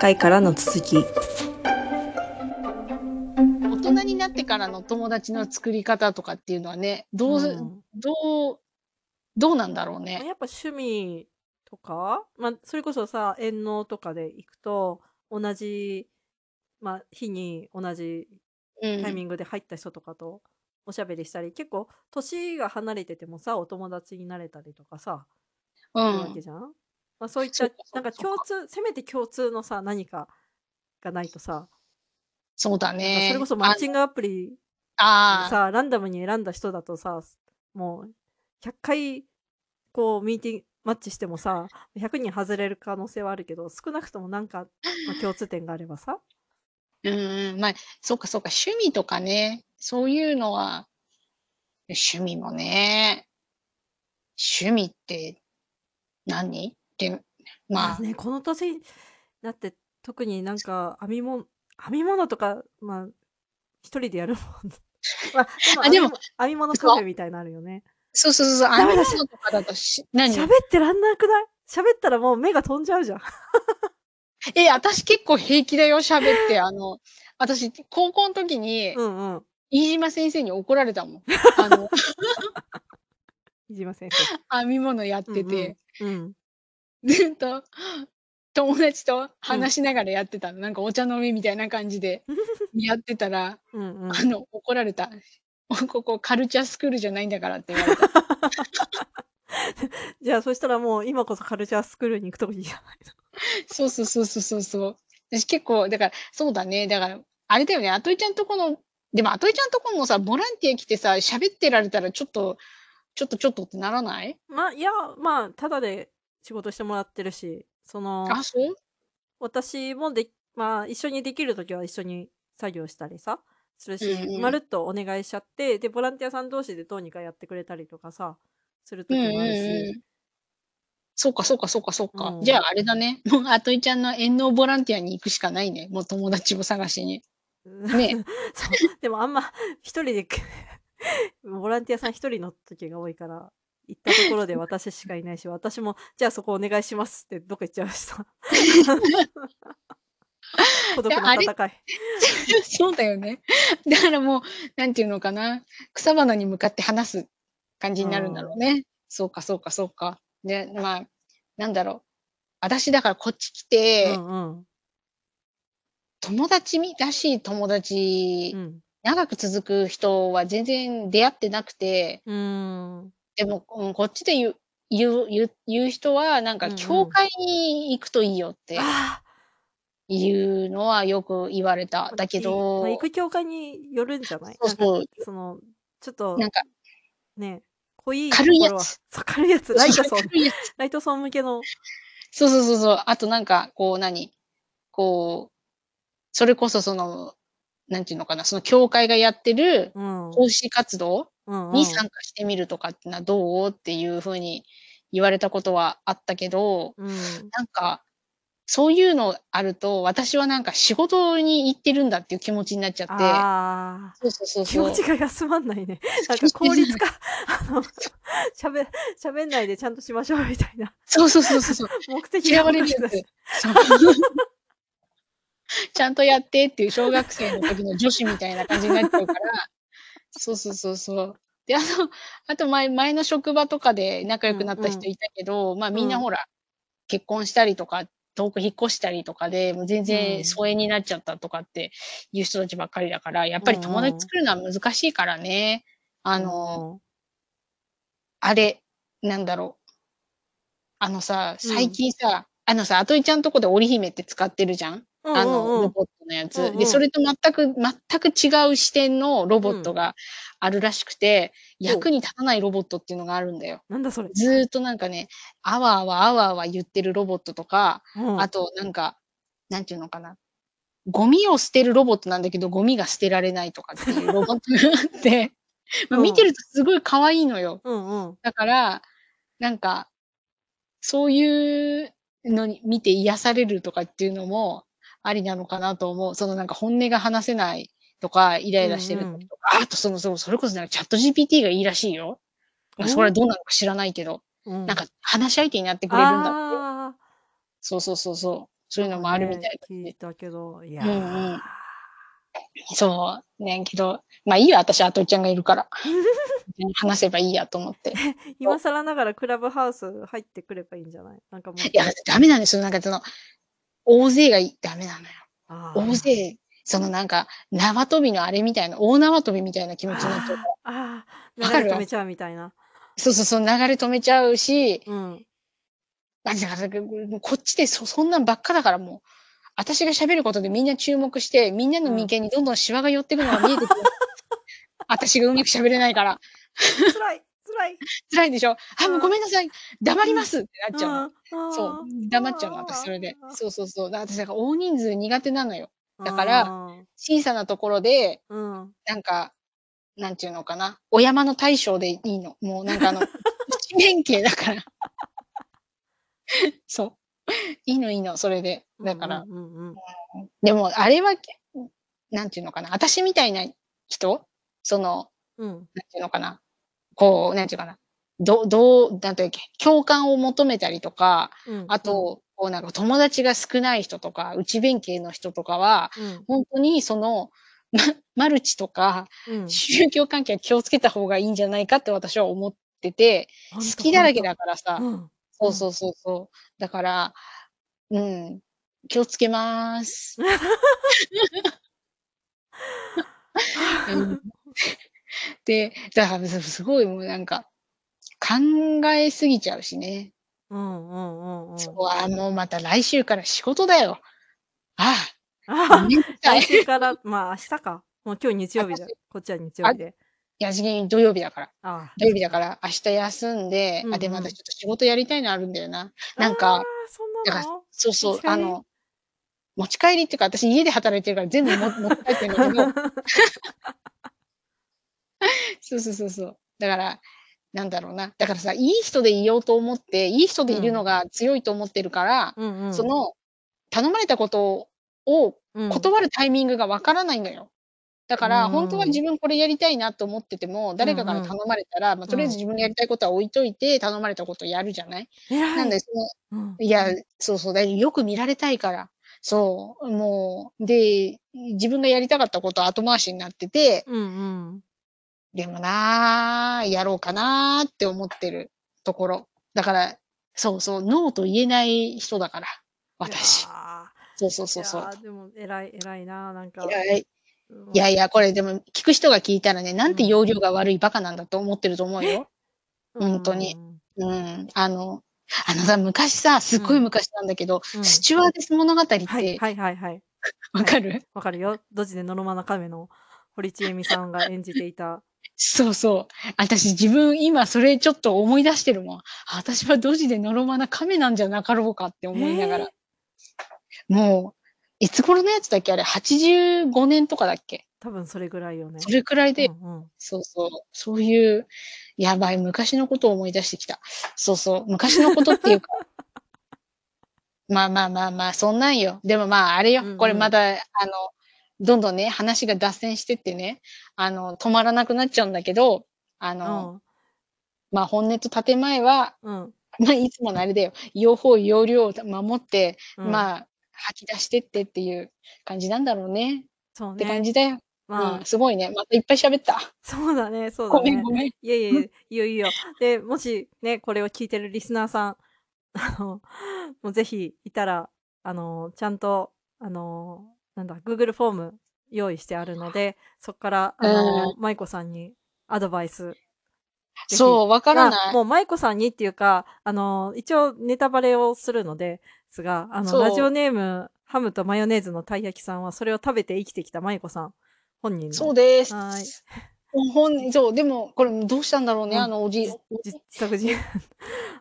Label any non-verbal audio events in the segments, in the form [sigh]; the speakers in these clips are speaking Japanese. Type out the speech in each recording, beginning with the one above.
回からの続き。大人になってからの友達の作り方とかっていうのはね、どう、うん。どう、どうなんだろうま、ね。やっぱ趣味とか、ま、それこそさ、遠農とかで行くと、同じ、ま、日に同じうん。タイミングで入った人とかとおしゃべりしたり、結構年が離れててもさ、お友達になれたりとかさ、うするわけん。じゃん。ま、そういったなんか。共通せめて共通のさ、何かがないとさそうだま、それね。こそマッチングアプリでああ。さ、ランダムに選んだ人だとさ、もう100回こうミーティンマッチしてもさ、100人外れる可能性はあるけど、少なくともなんか、ま、[laughs] 共通点があればさ。うんうん、ま、そうかそうか、趣味とかね、そういうのは趣味もね趣味って何？って、まあまあね、この年になって特になんか編みも編み物とか、ま、一人でやるもん [laughs] ま、あ、でもでも編みも編み物カ。フェみたいのあるよね。そうそうそうそう、編み物とかだとし何？喋ってらんなくない？喋ったらもう目が飛んじゃうじゃん。[laughs] え、私結構平気だよ、喋って。あの、私高校ん時にうんうん。飯島先生に怒られたもん。あの飯島先生。[laughs] 編み物やっうんてて。うん。うん。ずっと友達とうん。話しながらやってたの。なんかお茶飲みみたいな感じで [laughs] やってたら、うんうん。あの、怒られた。ここカルチャースクールじゃないんだからって言われた。[laughs] じゃあ、そしたらもう今こそカルチャースクールに行くといいじゃないの。そうそうそうそうそうそう。私結構だから、そうだね、だからあれだよね、アトイちゃんとこのでもアトイちゃんとこもさ、ボランティア来てさ、喋ってられたらちょっとちょっとちょっとってならない？ま、いや、まあ、タダで仕事してもらってるし、そのあ、そう？私もでまあ、一緒にできる時は一緒に作業したりさ、するうんし、うん。まるっとお願いしちゃって、で、ボランティアさん同士でどうにかやってくれたりとかさ、するうんうん時もあるし。うん。そうかそうかそうかそうか。うん。じゃああれだね、もうアトイちゃんの遠農ボランティアに行くしかないね、もう友達を探しに。ね。[laughs] そう、でもあんま一人で [laughs] ボランティアさん一人の時が多いから、行ったところで私しかいないし、私もじゃあそこお願いしますってどっか行っちゃいました。[laughs] 孤独いや、あれな戦い。そうだよね。だからもう、なんていうのかな、草花に向かって話す感じうになるんだろん。うね。そうかそうかそうか。で、まあ、なんだろう、私だからこっち来うてんうん。友達みらしい友う達、ん。長く続く人は全然出会ってなくて。うーん。でも、うん、こっちで言う言う言う言う人は、なんかうんうん。教会に行くといいよってああ。いうのはよく言われた。だけいま、行どく教会によるんじゃない？なんか、そうそう。その、ちょっとなんかね、濃い軽いやつ。そう、軽いやつ、ライトソン軽いやつ。ライトソン向けのそうそうそうそう。あとなんか、こう何、こう、それこそその、なんていうのかな、その教会がやってるうん。奉仕活動うんうん。に参加してみるとかってのはどう？っていう風に言われたことはあったけど、うん。なんか、そういうのあると、私はなんか仕事に行ってるんだっていう気持ちになっちゃって。そうそうそう気持ち。が休まんないね。[laughs] なんか効率化、[laughs] あの、そう。しゃべ喋んないでちゃんとしましょうみたいな。そうそうそうそうそう。目的嫌がれるやつ。[laughs] ちゃんとやってっていう小学生の時の女子みたいな感じになっちゃうから。そうそうそうそう。で、あの、[laughs] あと前前の職場とかで仲うん良くなったうん。人いたけど、ま、うん。みんなほら、結婚したりとか、遠く引っ越したりとかで、もう全うん。然疎遠になっちゃったとかっていう人たちばっかりだから、やっうぱり友。達作るのは難しいからね。あうのん。あれ、なんだろう。あのさ、う最ん。近さ、あのさ、アトイちゃんとこで織姫って使ってるじゃん？うんあの。ロボットのやうつ。で、そんうん。れと全く全く違う視点のロボうん。ットがあるらしくて。役に立たないロボットっていうのがあるんだよ。なんだそれ。ずっとなんかね、あわあわ、あわあわ言ってるロボットとか、うん。あとなんか、なんていうのかな、ゴミを捨てるロボットなんだけど、ゴミが捨てられないとかっていうロボットがあって、ま、見てうん。るとすごい可愛いのよ。うんうん。だから、なんか、そういうのに見て癒されるとかっていうのもありなのかなと思う。そのなんか本音が話せないとか、イライラしてうんうん。る時とか、あとその、その、それこそなんか ChatGPT がいいらしいよ。ま、それは。どうなのか知らないけど、うん。なんか話し相手になってくれるんだって。ああ。そうそうそうそう。そういうのもあるみたい。ね聞いたけど、いやうんうーん。そう。ねけど、まあいいよ、私、あといちゃんがいるから。話せばいいやと思って。[laughs] 今更ながらクラブハウス入ってくればいいんじゃない？なんかもう。いや、ダメなんですよ。なんかその、大勢がいダメなのよ。大勢、そのなんか、縄跳びのあれみたいな、大縄跳びみたいな気持ちになっちゃうから。あーあ流れ止めちゃうみたいな。そうそうそう、流れ止めちゃうし、うん。あだから、こっちでそそんなんばっかだからもう、私が喋ることでみんな注目して、みんなの眉間にどんどんシワが寄ってくのが見えてくる。[laughs] 私がうまく喋れないから。辛い、辛い。辛いでしょ？あ、もうごめんなさい。黙りますってなっちゃうの。うんそう。黙っちゃうの、私、それで。そうそうそう。私、だから大人数苦手なのよ。だからら、小さなところで、うん。なんか、なんていうのかな。お山の大将でいいの。もうなんかあの、[laughs] 一面形だから。そう。いいのいいの、それで。だから。でも、あれは、なんていうのかな。私みたいな人？その、うん。なんていうのかな。こう、なんていうかな。ど、どう、なんていうっけ、共感を求めたりとか、うん。あと、こうなんか友達が少ない人とか、内弁慶の人とかは、うん、本当にその、ま、マルチとか、うん。宗教関係は気をつけた方がいいんじゃないかって私は思ってて、好きだらけだからさ、うん。そうそうそうそう。だから、うん、気をつけまーす。[laughs] うんで、だからすすごいもうなんか、考えすぎちゃうしね。うんうんうんうん。そう、あ、もうまた来週から仕事だよ。ああ、あごめんなさい来週から、まあ明日か。もう今日日曜日だ私。こっちは日曜日で。いや、次元土曜日だから。あ土曜日だから、明日休んで、うんうんあ、で、またちょっと仕事やりたいのあるんだよな。あ。なんかそんなの？そうそうあの、持ち帰りっていうか、私家で働いてるから全部も持って帰ってるんだけど、[laughs] [laughs] そうそうそうそう。だから、なんだろうな。だからさ、いい人でいようと思って、いい人でいるのが強いと思ってるから、うんうん。その、頼まれたことをうん、断るタイミングがわからないのよ。だから、うん本当は自分これやりたいなと思ってても、誰かから頼まれたら、まあ、とりあえず自分のやりたいことは置いといて、頼まれたことをやるじゃない？偉い。なんで、その、うん、いや、そうそう、だよく見られたいから。そう、もう、で、自分がやりたかったことは後回しになってて、うんうん。でもなー、やろうかなーって思ってるところ。だから、そうそう、ノーと言えない人だから、私。そうそうーそうそうでも偉い、偉いな。なんか。いやいうんいやいや、これでも聞く人が聞いたらね、なんて容量が悪いバカなんだと思ってると思うよ。本当に。うん。あの、あのさ、昔さ、すっごい昔なんだけど、うんスチュワーデス物語って、はいはいはいはい。[laughs] わかる、わかるよ。ドジでノロマな亀の堀ちえみさんが演じていた。そうそう。私自分今それちょっと思い出してるもん。あ私はドジでノロマな亀なんじゃなかろうかって思いながら。もう、いつ頃のやつだっけ？あれ、85年とかだっけ？多分それぐらいよね。それくらいで、うんうんそうそう。そういう、やばい、昔のことを思い出してきた。そうそう。昔のことっていうか。[laughs] まあまあまあまあ、そんなんよ。でもまあ、あれよ。うんうんこれまた、あの、どんどんね、話が脱線してってね、あの、止まらなくなっちゃうんだけど、あの、まあ本音と建前は、うん。うん。まあいつものあれだよ。用法、用量を守って、うんまあ、吐き出してってっていう感じなんだろうね。そうって感ね。じだよ。まあうん、、すごいね。またいっぱい喋った。そうだね、そうだねごめん。ごめん。いやいやいや、いいよいいよ。で、もしね、これを聞いてるリスナーさん、あの、もうぜひいたら、あの、ちゃんと、あの、なんだ、Google フォーム用意してあるので、そこから、あの、舞子さんにアドバイス。そう、わからまあない。もう舞子さんにっていうか、あの、一応ネタバレをするのですが、あの、ラジオネーム、ハムとマヨネーズのたい焼きさんは、それを食べて生きてきた舞子さん、本人の。そうです。はーい。ほん、そう、でも、これどうしたんだろうね、うんあのおじ、じおじ自作自演。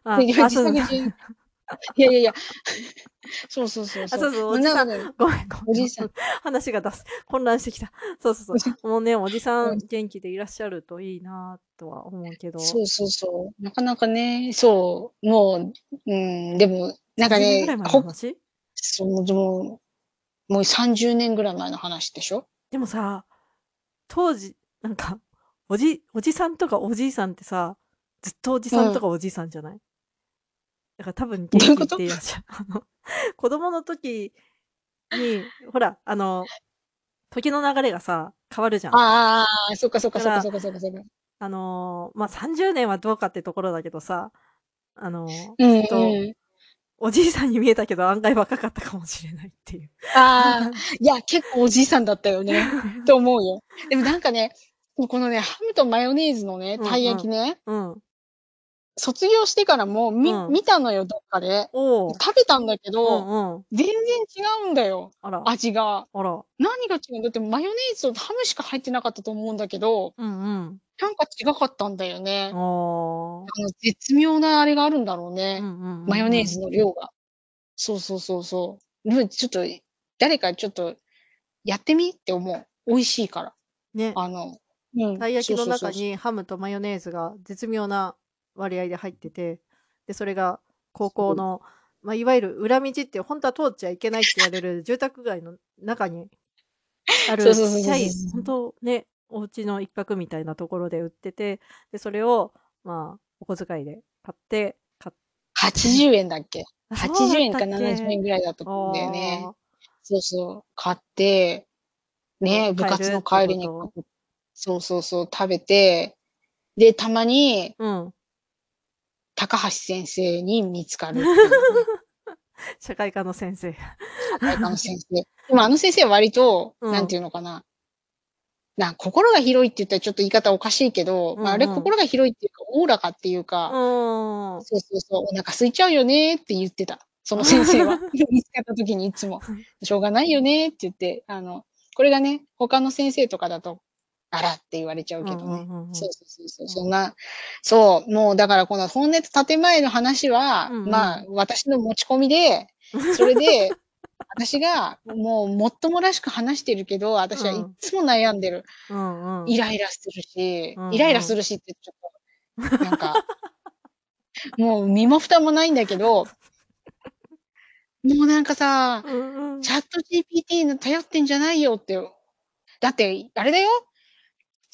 あ、自作自演いやいやいや。[laughs] そうそうそうあそうそうおじさんごめん、ごめん。おじいさん。話が出す。混乱してきた。そうそうそう。もうね、おじさうんん元気でいらっしゃるといいなとは思うけど。そうそうそう。なかなかね、そう、もう、うん、でも、なんか10年ねそう、でも、もう30年ぐらい前の話でしょ？でもさ、当時、なんか、おじ、おじさんとかおじいさんってさ、ずっとおじさんとかおじいさんじゃない、だから多分元気っ？ていうやつじゃん。[laughs] あの、子供の時に、ほら、あの、時の流れがさ、変わるじゃん。ああああああ、そっかそっかそっかそっかそっかそっか。あの、ま、30年はどうかってところだけどさ、あの、うんきっと、うん。おじいさんに見えたけど、案外若かったかもしれないっていう。ああ、いや、結構おじいさんだったよね、[laughs] と思うよ。でもなんかね、このね、ハムとマヨネーズのね、うんたい焼きね、うん。卒業してからも、みうん。見たのよ、どっかで。食べたんだけうど、んうん。全然違うんだよ、あら。味が。あら。何が違うんだ？ってマヨネーズとハムしか入ってなかったと思うんだけどうんうん。なんか違かったんだよね。ああ。あの、絶妙なあれがあるんだろううね。んうん。マヨネーズの量が。そうそうそうそう。でもちょっと、誰かちょっとやってみって思う。美味しいから。ね。あのうん、たい焼きのそうそうそうそう。中にハムとマヨネーズが絶妙な割合で入ってて、で、それが高。校の、ま、いわゆる裏道ってほんとは通っちゃいけないって言われる住宅街の中にあるちっちゃい、ほんそう。とね、お家の一角みたいなところで売ってて、で、それを、まあ、お小遣いで買ってか80円だっけ？あ、そう？80だっ円かたっけ？70円ぐらいだったと思うんだよね。ああ。そうそう、買って、ね、部帰活の帰りに？そうそうそう、食べて、で、たまにうん。高橋先生に見つかる。[laughs] 社会科の先生。社会科の先生。でもあの先生は割と、うん。なんていうのかな、な、心が広いって言ったらちょっと言い方おかしいけど、ま、あれうんうん。心が広いっていうか、おおらかっていううかーん。そうそうそう、お腹空いちゃうよねって言ってた。その先生は。[laughs] 見つかった時にいつも。しょうがないよねって言って、あの、これがね、他の先生とかだと、あらって言われちゃうけどね。そうそうそうそん。そんなそう、もうだからこの本音と建前の話は、うんまあ、うん。私の持ち込みで、それで、[laughs] 私がもうもっともらしく話してるけど、私はい。つも悩んでる。うんうん。イライラするし、うんイライラすうん。るしってちょっと、なんか、[laughs] もう身も蓋もないんだけど [laughs] もうなんかさ、うんうん。チャット GPT の頼ってんじゃないよって。だってあれだよ、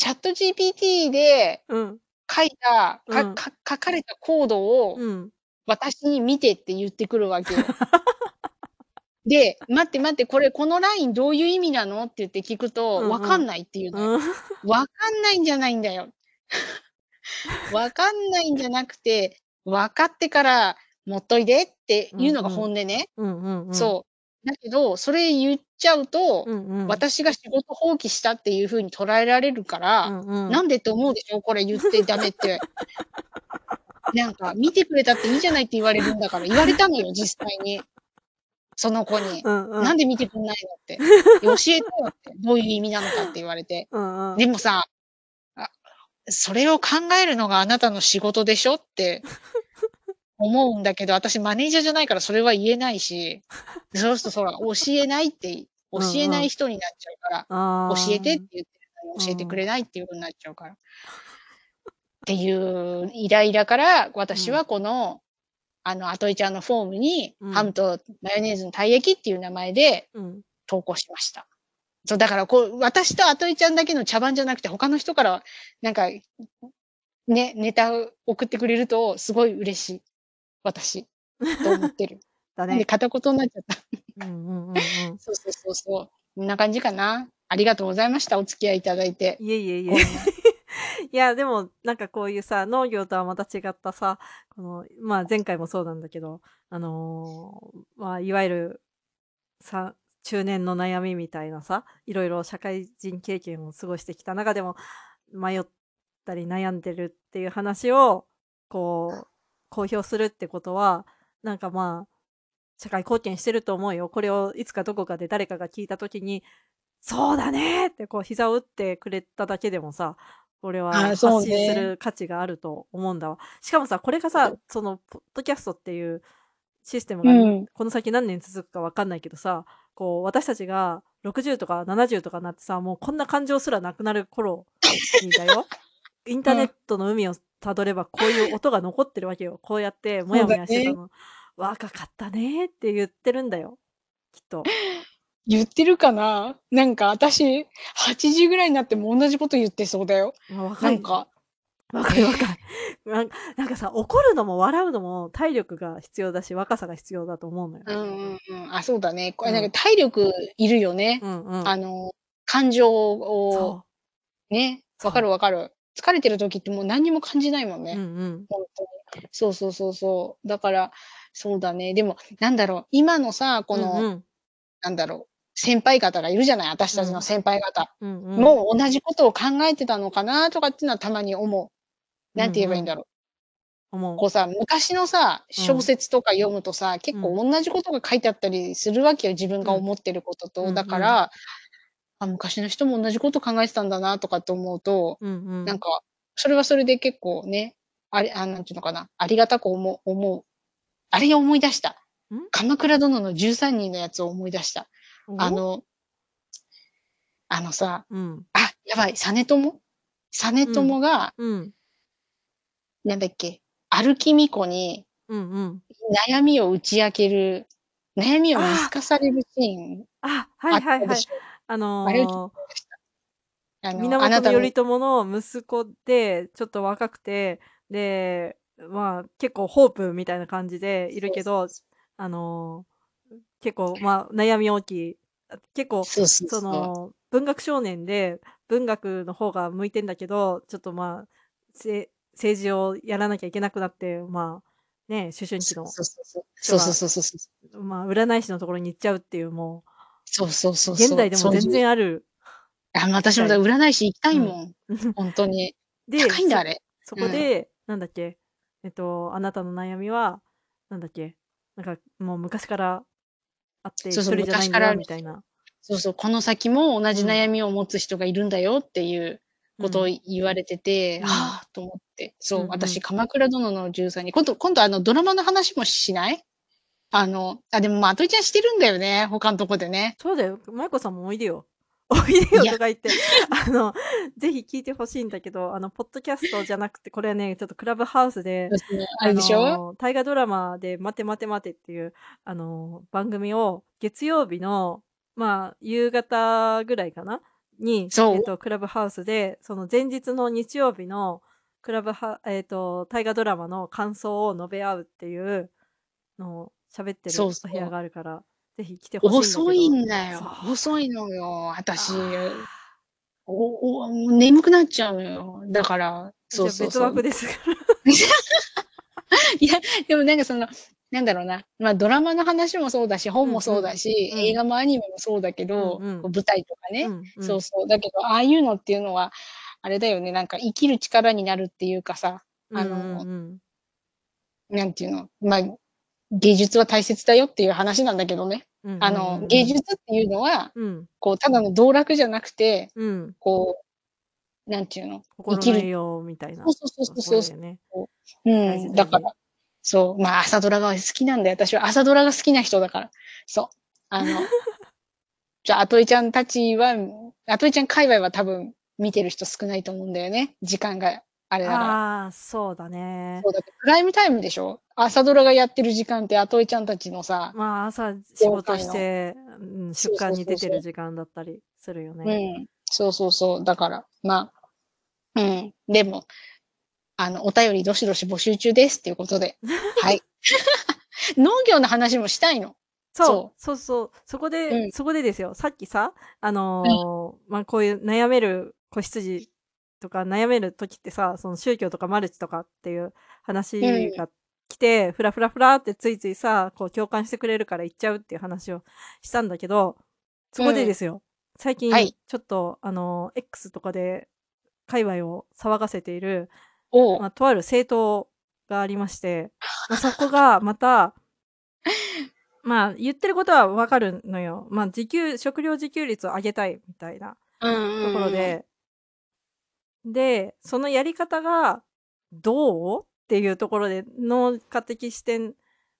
チャット GPT でうん。書いた、うん。かか書かれたコードをうん。私に見てって言ってくるわけよ。[laughs] で、待って待って、これ、このラインどういう意味なのって言って聞くうと、んうん。わかんないって言うの。わかんないんじゃないんだよ。[laughs] わかんないんじゃなくて、分かってから持っといでってういうのが。本音ね。そう。だけど、それ言っちゃうと、うんうん。私が仕事放棄したっていう風に捉えられるかうら、んうん。なんでって思うでしょ、これ言ってダメって。[laughs] なんか、見てくれたっていいじゃないって言われるんだから、言われたのよ、実際に。その子に。うんうん。なんで見てくんないのって。[laughs] 教えてよって、どういう意味なのかって言われて。うんうん。でもさ、あ、それを考えるのがあなたの仕事でしょって思うんだけど、私マネージャーじゃないからそれは言えないし、[laughs] そうするとそら、教えないって、教うんえなうん。い人になっちゃうから、あ教えてってあ。言ってるのに教えてうん。くれないっていう風になっちゃうから。[laughs] っていうイライラから、うん。私はこの、あの、アトイちゃんのフォームに、うん。ハムとマヨネーズのたい焼きっていう名前でうん。投稿しました。そう、だからこう、私とアトイちゃんだけの茶番じゃなくて、他の人からなんか、ね、ネタを送ってくれるとすごい嬉しい。私。[laughs] と思ってる。だなんでね。片言になっちゃった。うんうんうんうん。[laughs] そうそうそうそう。こんな感じかな。ありがとうございました。お付き合いいただいて。いえいえいえ。[laughs] いや、でも、なんかこういうさ、農業とはまた違ったさ、この、まあ、前回もそうなんだけど、あの、まあ、いわゆる、さ中年の悩みみたいなさ、いろいろ社会人経験を過ごしてきた中でも、迷ったり悩んでるっていう話を、こう、公表するってことは、なんかまあ、社会貢献してると思うよ。これをいつかどこかで誰かが聞いた時に、そうだねってこう膝を打ってくれただけでもさ、これあは発信すね。る価値があると思うんだわ。しかもさ、これがさ、その、ポッドキャストっていうシステムが、うん。この先何年続くかわかんないけどさ、こう、私たちが60とか70とかなってさ、もうこんな感情すらなくなる頃にだよ。[laughs] インターネッうん。トの海を辿ればこういう音が残ってるわけよ。こうやって [laughs] もやもやしてたね。の、若かったねって言ってるんだよ。きっと。言ってるかな？なんか私、80ぐらいになっても同じこと言ってそうだよ。ま、若なんいかわかるわかる。なんなんかさ、怒るのも笑うのも体力が必要だし、若さが必要だと思うのよ。うんうんうん。あ、そうだね。これうん。なんか体力いるよね。うんうん。あの、感情を。ね、わか。るわかる。疲れてる時ってもう何にも感じないもんうんね。うん。ほんとに。そうそうそうそう。だから、そうだね。でも、なんだろう、今のさ、こうんうの、ん。なんだろう、先輩方がいるじゃない、私たちのうん。先輩方。うんうん。もう同じことを考えてたのかなとかっていうのはたまに思う。うんなんて言えばいいうん。んだろう。こうさ、昔のさ、うん。小説とか読むとさ、結構うん。同じことが書いてあったりするわけよ、自分うん。が思ってることうと。だ。から、あ、昔の人も同じこと考えてたんだなとかって思うと、うんうん。なんか、それはそれで結構ね、あれ、あ、なんていうのかな、ありがたくおも思う。あれを思い出した。ん？鎌倉殿の13人のやつを思い出した。あお？のあのさ、うん。あ、やばい、実朝？実うん。朝がうん。なんだっけ、歩き巫女にうんうん。悩みを打ち明ける、悩みを見透ああ。かされるシーンあ、はいはいはい。たでしょ。あの思い出した。あの、あ源頼朝の息子で、ちょっと若くて、で、まあ、結構ホープみたいな感じでいるけど。あの、結構、まあ、悩み大きい。あ、結構、そ。の、文学少年で、文学の方が向いてんだけど、ちょっとまあ、せ政治をやらなきゃいけなくなって、まあ、ね、思春期のそうそうそう。人そうそうが、そうそう。まあ、占い師のところに行っちゃうっていう、もそうそうそうう、現。代でも全然あるあ、私事も。占い師行きたうん。いもん。ほんとに。で、高いんだ、あそれ。そうん。こで、なんだっけ、えっと、あなたの悩みは、なんだっけ、なんかもう昔からあって、そうそう、一人じゃないんだみたいな。そうそう、この先も同じうん。悩みを持つ人がいるんだよっていうことをうん。言われてて、うん。はあと思って。そうう、んう私、ん。鎌倉殿の13人、今度今度あの、ドラマの話もしない？あの、あ、でも、まといちゃんしてるんだよね、他んとこでね。そうだよ。マイコさんもおいでよ。[laughs] おいでよ。とか言って、[laughs] あの、ぜひ聞いて欲しいんだけど、あの、ポッドキャストじゃなくて、これはね、ちょっとクラブハウスで、ああれでしょ？の、大河ドラマで待て待て待てっていう、あの、番組を月曜日の、まあ、夕方ぐらいかな？に、そう。えっと、クラブハウスで、その前日の日曜日のクラブハえっと、大河ドラマの感想を述べ合うっていうのを喋ってそうそるお部屋う。があるから、ぜひ来て欲しいんだ遅けど。いんだそう。よ。遅いのよ、私。ああ。おお眠くなっちゃうのよ。だから、そじゃあ別うそうそう。枠ですから。[laughs] いや、でもなんかその、なんだろうな、ま、ドラマの話もそうだし、本もそううんうん。だし、映うん。画もアニメもそうだけうんど、うん。こう舞台とかね。うんうん。そうそう。だけど、ああいうのっていうのは、あれだよね、なんか生きる力になるっていうかさ、あうんうんのうん。なんていうの、ま、芸術は大切だよっていう話なんだけどね。うんうんうあの。芸術っていうのは、うん。こうただの道楽じゃなくて、うん。こう、なんていうの、生心きるの栄養みたいなそうそうそうとそうね。う。ん、だ。から、そう、ま、朝ドラが好きなんだよ。私は朝ドラが好きな人だから。そう。あの、[laughs] じゃ、アトイちゃんたちはアトイちゃん界隈は多分見てる人少ないと思うんだよね、時間があれだから。ああ、そうだね。そう、だプライムタイムでしょ？朝ドラがやってる時間ってアトイちゃんたちのさまあ、朝仕業事して、うん、出そうそう刊に出て。る時間だったりするようね。ん、そうそうそう。だから、まあ、うん、でも、あの、お便りどしどし募集中ですっていうことで、[laughs] はい。[laughs] 農業の話もしたいの。そう、そそうそう。そこう。で、うん。そこでですよ、さっきさ、あうん。の、ま、こういう悩める子羊とか悩める時ってさ、その宗教とかマルチとかっていううん。話が来て、フラフラフラってついついさ、こう共感してくれるから言っちゃうっていう話をしたんだけど、そこでうん。ですよ、最は近い。ちょっとあの、X とかで界隈を騒がせている。ま、とある政党がありまして、ま、そこがまた [laughs] まあ、言ってることは分かるのよ。ま、自給食料自給率を上げたいみたいなうんところうんうん。でで、そのやり方がどう？っていうところで、農家的視点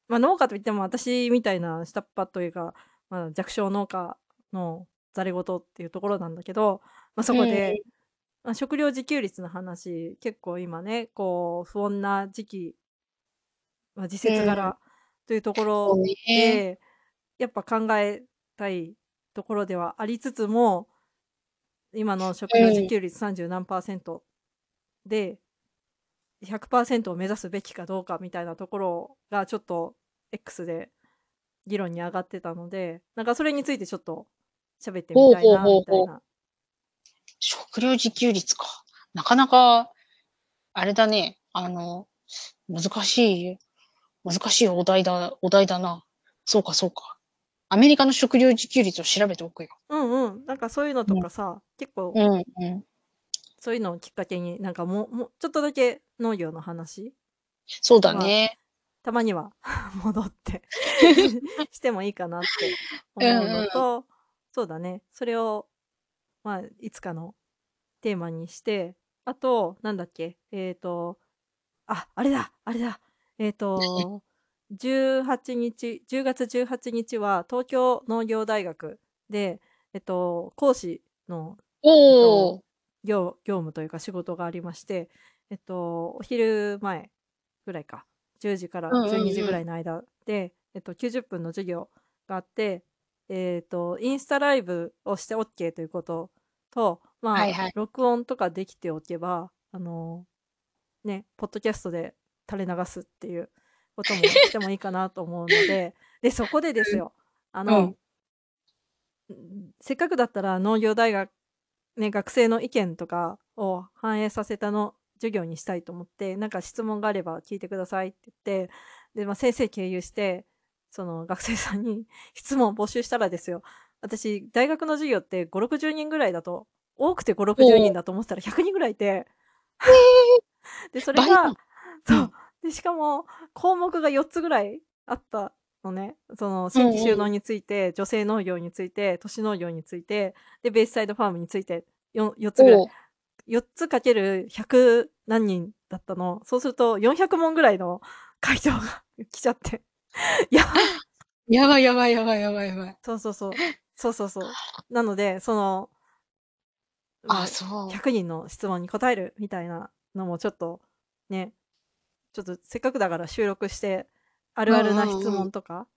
ま、農家といっても私みたいな下っ端というか、まあ、弱小農家のざれ言っていうところなんだけど、ま、そうんうん。こで、ま、食料自給率の話、結構今ね、こう不穏な時期ま、時うん。節柄というところね。で、やっぱ考えたいところではありつつも、今の食料。自給率30何％で、100%を目指すべきかどうかみたいなところがちょっと X で議論に上がってたので、なんかそれについてちょっと喋ってみたいな、みたいな。食料自給率か。なかなか、あれだね。あの、難しい、難しいお題だ、お題だな。そうか、そうか。アメリカの食料自給率を調べておくよ。うんうん。なんかそういうのとかさ、うん、結構、うんうん、そういうのをきっかけに、なんかもう、もうちょっとだけ農業の話？そうだね。たまには [laughs] 戻って [laughs] してもいいかなって思うのと、そうだね。それを、まあ、いつかのテーマにして、あと、なんだっけ、えっ、ー、と、あ、あれだ、あれだ、えっ、ー、と、18日、10月18日は東京農業大学で、えっと、講師の、えっと、業業務というか仕事がありまして、えっと、お昼前ぐらいか、10時から12時ぐらいの間で、えっと、90分の授業があって、えっと、インスタライブをして OK ということと、まあ、はいはい、録音とかできておけば、あの、ね、ポッドキャストで垂れ流すっていうこともしてもいいかなと思うので、で、そこでですよ、あの、うん、せっかくだったら農業大学、ね、学生の意見とかを反映させたの授業にしたいと思って、なんか質問があれば聞いてくださいって言って、で、まあ、先生経由して、その学生さんに [laughs] 質問を募集したらですよ、私、大学の授業って5、60人ぐらいだと、多くて5、60人だと思ってたら100人ぐらいいて、[laughs] で、それが、そう。で、しかも、項目が4つぐらいあったのね。その、新規収納について、女性農業について、都市農業について、で、ベースサイドファームについて4、4つぐらい。4つかける100何人だったの。そうすると、400問ぐらいの回答が [laughs] 来ちゃって。やばい。やばいやばいやばいやばいやばい。そうそうそう。そうそうそう。なので、その、あ、そう。100人の質問に答えるみたいなのもちょっとね、ちょっとせっかくだから収録して、あるあるな質問とか、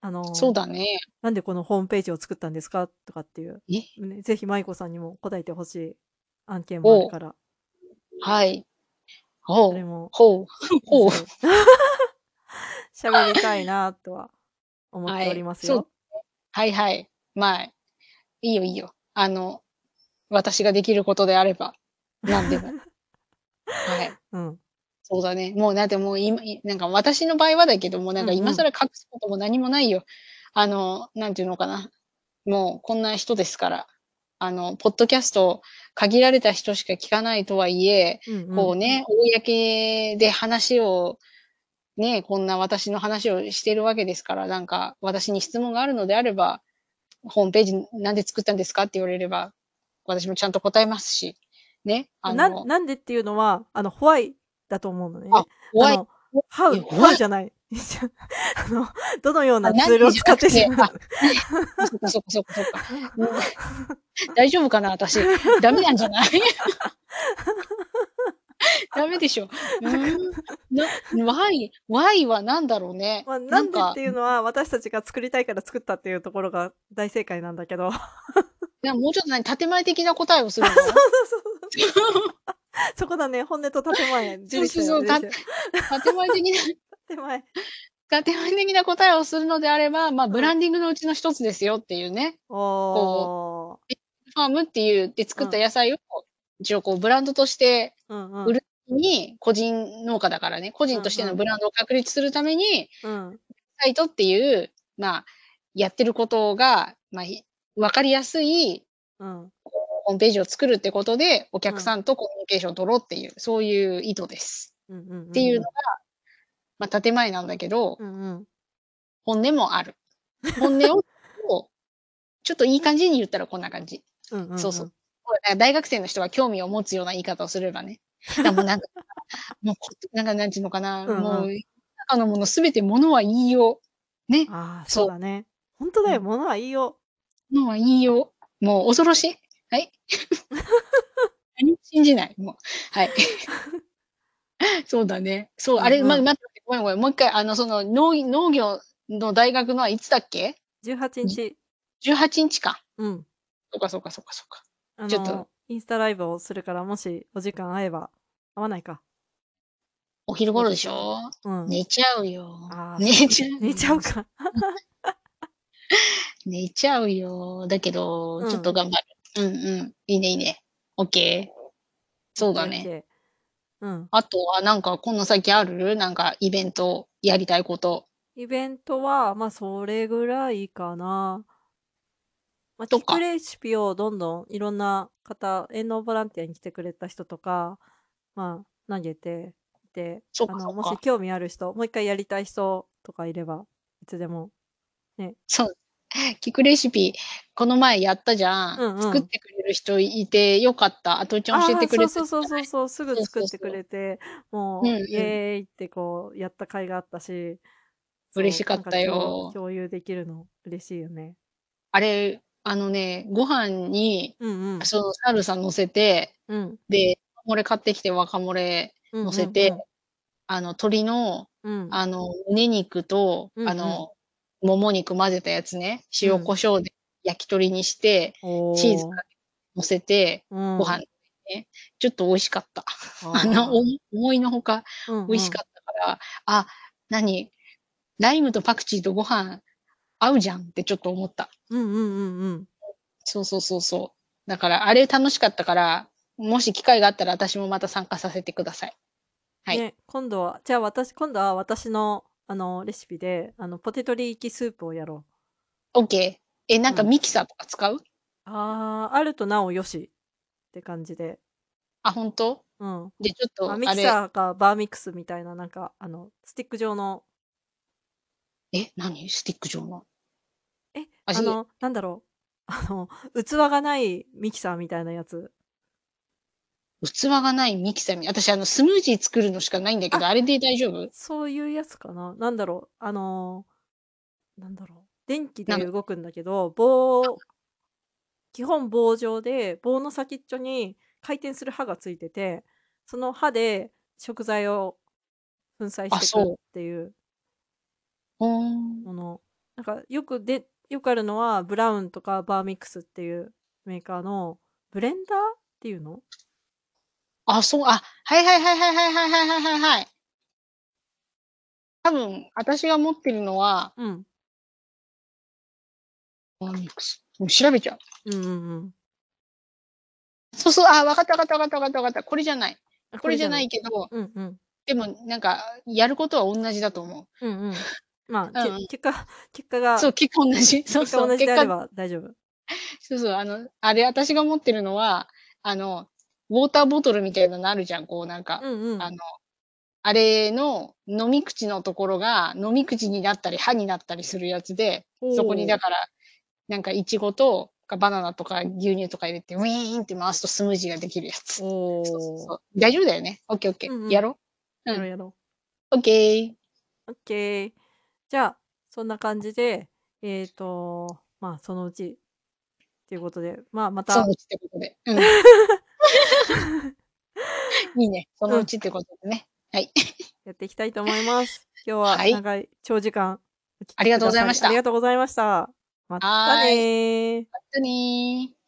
あのそうだね。なんでこのホームページを作ったんですかとかっていう、ね、ぜひ舞子さんにも答えてほしい案件もあるから。はい。ほう。それも。ほう。ほう。[laughs] [laughs] 喋りたいなとは思っておりますよ。はい、はい、はい。まあ、いいよいいよ。あの、私ができることであれば、何でも。[laughs] はい。うん。そうだね。もうだってもう今、なんか私の場合はだけども、なんか今更隠すことも何もないよ。あの、なんていうのかな。もうこんな人ですから。あの、ポッドキャスト限られた人しか聞かないとはいえ、うんうん、こうね、公で話を、ね、こんな私の話をしてるわけですから、なんか私に質問があるのであれば、ホームページなんで作ったんですかって言われれば、私もちゃんと答えますし、ね。あのななんでっていうのは、あの、ホワイだと思うのね。あ、ホワイ。ハウ、ハウじゃない。[laughs] あの、どのようなツールを使って？しまう。そっかそっかそっかそっか。[laughs] 大丈夫かな私。ダメなんじゃない？[laughs] ダメでしょ。うん。な、Y、Y は何だろうね。まあ、なんでっていうのは私たちが作りたいから作ったっていうところが大正解なんだけど。いや、もうちょっと何、建前的な答えをするの？そうそうそう。[laughs] そこだね、本音と建前。そうそうそう、建前的な、建前。建前的な答えをするのであれば、まあ、ブランディングのうちの一つですよっていうね。こう、ファームっていうで作った野菜を、一応こう、ブランドとして売るに、個人農家だからね、個人としてのブランドを確立するために、うん、サイトっていう、まあ、やってることが、まあ、わかりやすい、うん、ホームページを作るってことで、お客さんとコミュニケーションを取ろうっていう、そういう意図です。うんうんうん、っていうのが、まあ、建前なんだけど、うんうん、本音もある。本音を、[laughs] ちょっといい感じに言ったらこんな感じ。うんうんうん、そうそう。大学生の人が興味を持つような言い方をすればね。[laughs] でもなんか、もう、なんかなんていうのかな、うんうん、もう、中のものすべてものはいいよ。ね。ああ、そうだね。本当だよ、ものはいいよ。ものはいいよ。もう恐ろしい。はい。何も信じない、もう。はい。[laughs] そうだね。そう、あれ、ま、待って、ごめんごめん。もう一回、あの、その、農農業の大学のはいつだっけ？18日。18日か。うん。そうかそうかそうかそうか。ちょっと。インスタライブをするから、もしお時間合えば、合わないか。お昼頃でしょ？うん。寝ちゃうよ。寝ちゃう。寝ちゃうか。[laughs] 寝ちゃうよ。だけど、うんちょっと頑張る。うんうん。いいねいいね。オッケー。そうだね。うん。あとはなんかこの先ある？なんかイベントやりたいこと。イベントは、まあ、それぐらいかな。まあ、聞くレシピをどんどんいろんな方、営農ボランティアに来てくれた人とか、まあ、投げて、で、あの、そっかそっかもし興味ある人、もう一回やりたい人とかいれば、いつでも。そう。[laughs] 聞くレシピ、この前やったじゃん。うんうん作ってくれる人いてよかった。あとちゃん教えてくれてあーそうそうそうそうそう、すぐ作ってくれて、もう、うんうんイエーイってこう、やった甲斐があったし、そう嬉しかったよなん共共有できるの嬉しいよね。あれ、あのね、ご飯に、うんうん。そのサルサ乗せて、うん。で、若漏れ買ってきて若漏れうん乗せて、あの、鶏の、うんうん。あの、胸肉と、うんうんあの、もも肉混ぜたやつね、塩コショウで焼き鳥にして、おチーズ乗せて、ごご飯ね、ちょっと美味しかった。ああの、お思いのほかの美味しかったから、あ、何？ライムとパクチーとご飯合うじゃんってちょっと思った。うんうんうんうん。そうそうそうそう。だから、あれ楽しかったから、もし機会があったら私もまた参加させてください。はいね、今度は、じゃあ私、今度は私の、あの、レシピで、あの、ポテトリーキスープをやろう。OK。え、なんかうんミキサーとか使う、あー、あるとなおよしって感じで。あ、本当？うん。じゃあちょっと、まあ、ミキサーかバーミックスみたいな、なんか、あの、スティック状の、え、何？スティック状の？え、ああの、なんだろう。あの、器がないミキサーみたいなやつ。器がないミキサーに、私あのスムージー作るのしかないんだけど、あれで大丈夫？そういうやつかななんだろう。あのーなんだろう。電気でなんか動くんだけど、棒、基本棒状で、棒の先っちょに回転する刃がついてて、その刃で食材を粉砕していくっていううーん。もの。なんかよくで、よくあるのは、ブラウンとかバーミックスっていうメーカーの、ブレンダーっていうの？あ、そう、あ、はいはいはいはいはいはいはいはいはいはい。多分、私が持ってるのは、うん。バーミックス。もう調べちゃう。うんうんうん。そうそう、あ、わかったわかったわかったわかったわかった。これじゃない。あこれじゃないけど、うんうん。でもなんか、やることは同じだと思うんうん。まあ、け [laughs] うんうん結果、結果が、う。そう、結果同じ。そう結果そう。結果、同じであれば大丈夫。そうそう、あの、あれ、私が持ってるのは、あの、ウォーターボトルみたいなのあるじゃん、こうなんか。うんうん。あの、あれの飲み口のところが飲み口になったり歯になったりするやつで、そこにだから、なんかイチゴとかバナナとか牛乳とか入れて、ウィーンって回すとスムージーができるやつ。そうそうそう。大丈夫だよね。オッケーオッケー。うんうんやろうやろうやろオッケー。う。オッケー。じゃあ、そんな感じで、えっ、ー、と、まあ、そのうち、ということで、まあ、またその、うちってことで。うん。[laughs] [laughs] いいね。そのうちってことでね。はい。やっていきたいと思います。[laughs] 今日ははい長い、長時間ありがとうございましたありがとうございました。またねー。またねー。